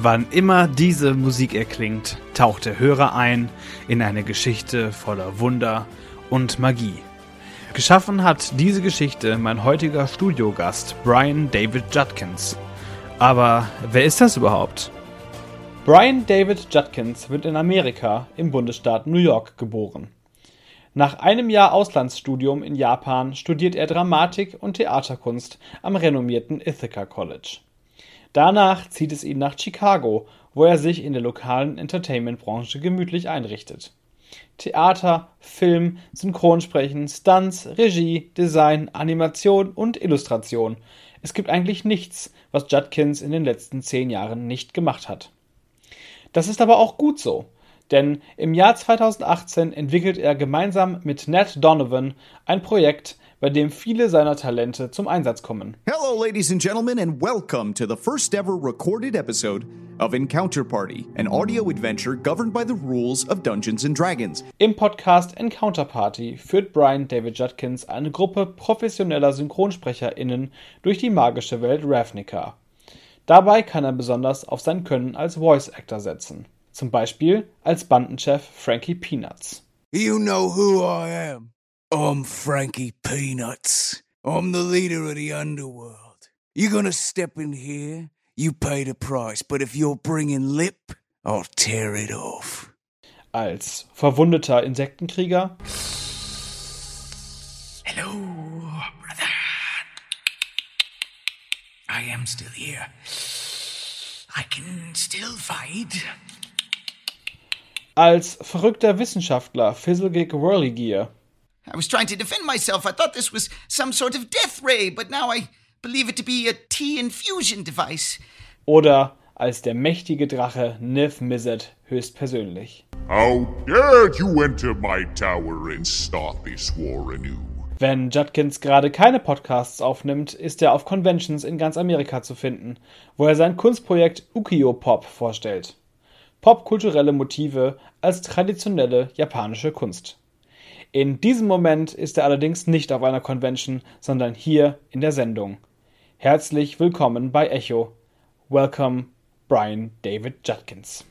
Wann immer diese Musik erklingt, taucht der Hörer ein in eine Geschichte voller Wunder und Magie. Geschaffen hat diese Geschichte mein heutiger Studiogast Brian David Judkins. Aber wer ist das überhaupt? Brian David Judkins wird in Amerika im Bundesstaat New York geboren. Nach einem Jahr Auslandsstudium in Japan studiert er Dramatik und Theaterkunst am renommierten Ithaca College. Danach zieht es ihn nach Chicago, wo er sich in der lokalen Entertainment-Branche gemütlich einrichtet. Theater, Film, Synchronsprechen, Stunts, Regie, Design, Animation und Illustration. Es gibt eigentlich nichts, was Judkins in den letzten zehn Jahren nicht gemacht hat. Das ist aber auch gut so, denn im Jahr 2018 entwickelt er gemeinsam mit Nat Donovan ein Projekt, bei dem viele seiner Talente zum Einsatz kommen. Hello, ladies and gentlemen, and welcome to the first ever recorded episode of Encounter Party, an audio adventure governed by the rules of Dungeons and Dragons. Im Podcast Encounter Party führt Brian David Judkins eine Gruppe professioneller SynchronsprecherInnen durch die magische Welt Ravnica. Dabei kann er besonders auf sein Können als Voice Actor setzen. Zum Beispiel als Bandenchef Frankie Peanuts. You know who I am. I'm Frankie Peanuts. I'm the leader of the underworld. You're gonna step in here, you pay the price, but if you're bringing lip, I'll tear it off. Als verwundeter Insektenkrieger. Hello, brother. I am still here. I can still fight. Als verrückter Wissenschaftler Fizzlegig Whirligear. I was trying to defend myself. I thought this was some sort of death ray, but now I believe it to be a tea infusion device. Oder als der mächtige Drache Niv Mizzet höchstpersönlich. How dared you enter my tower and start this war anew? Wenn Judkins gerade keine Podcasts aufnimmt, ist er auf Conventions in ganz Amerika zu finden, wo er sein Kunstprojekt Ukiyo Pop vorstellt. Popkulturelle Motive als traditionelle japanische Kunst. In diesem Moment ist er allerdings nicht auf einer Convention, sondern hier in der Sendung. Herzlich willkommen bei Echo. Welcome, Brian David Judkins.